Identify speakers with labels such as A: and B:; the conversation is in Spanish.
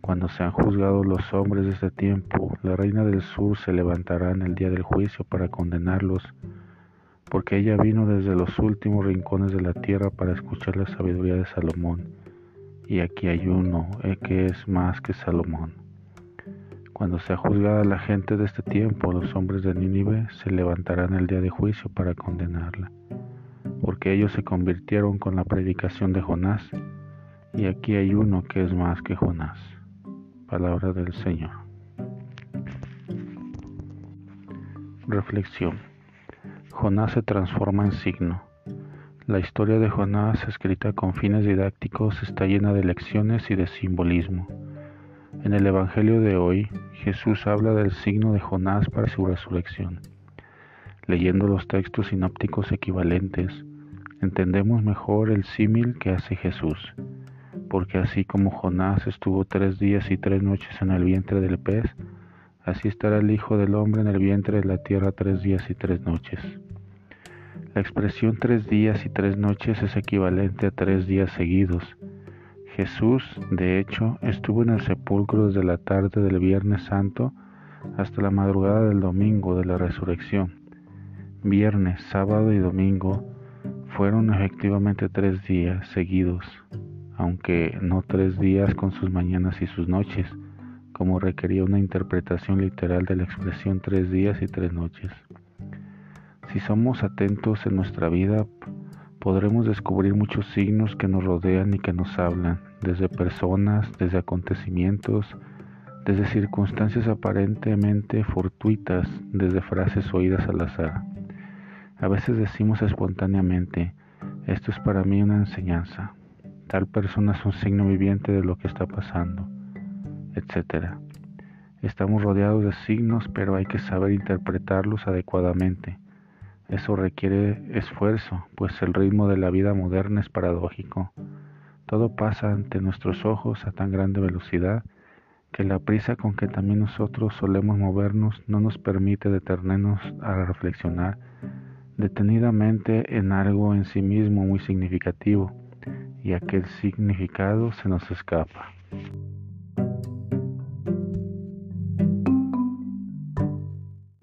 A: Cuando sean juzgados los hombres de este tiempo, la reina del sur se levantará en el día del juicio para condenarlos, porque ella vino desde los últimos rincones de la tierra para escuchar la sabiduría de Salomón. Y aquí hay uno eh, que es más que Salomón. Cuando sea juzgada la gente de este tiempo, los hombres de Nínive se levantarán el día de juicio para condenarla, porque ellos se convirtieron con la predicación de Jonás, y aquí hay uno que es más que Jonás. Palabra del Señor. Reflexión. Jonás se transforma en signo. La historia de Jonás, escrita con fines didácticos, está llena de lecciones y de simbolismo. En el Evangelio de hoy, Jesús habla del signo de Jonás para su resurrección. Leyendo los textos sinópticos equivalentes, entendemos mejor el símil que hace Jesús porque así como Jonás estuvo tres días y tres noches en el vientre del pez, así estará el Hijo del Hombre en el vientre de la tierra tres días y tres noches. La expresión tres días y tres noches es equivalente a tres días seguidos. Jesús, de hecho, estuvo en el sepulcro desde la tarde del Viernes Santo hasta la madrugada del domingo de la resurrección. Viernes, sábado y domingo fueron efectivamente tres días seguidos aunque no tres días con sus mañanas y sus noches, como requería una interpretación literal de la expresión tres días y tres noches. Si somos atentos en nuestra vida, podremos descubrir muchos signos que nos rodean y que nos hablan, desde personas, desde acontecimientos, desde circunstancias aparentemente fortuitas, desde frases oídas al azar. A veces decimos espontáneamente, esto es para mí una enseñanza, tal persona es un signo viviente de lo que está pasando, etc. Estamos rodeados de signos, pero hay que saber interpretarlos adecuadamente. Eso requiere esfuerzo, pues el ritmo de la vida moderna es paradójico. Todo pasa ante nuestros ojos a tan grande velocidad que la prisa con que también nosotros solemos movernos no nos permite detenernos a reflexionar detenidamente en algo en sí mismo muy significativo y aquel significado se nos escapa.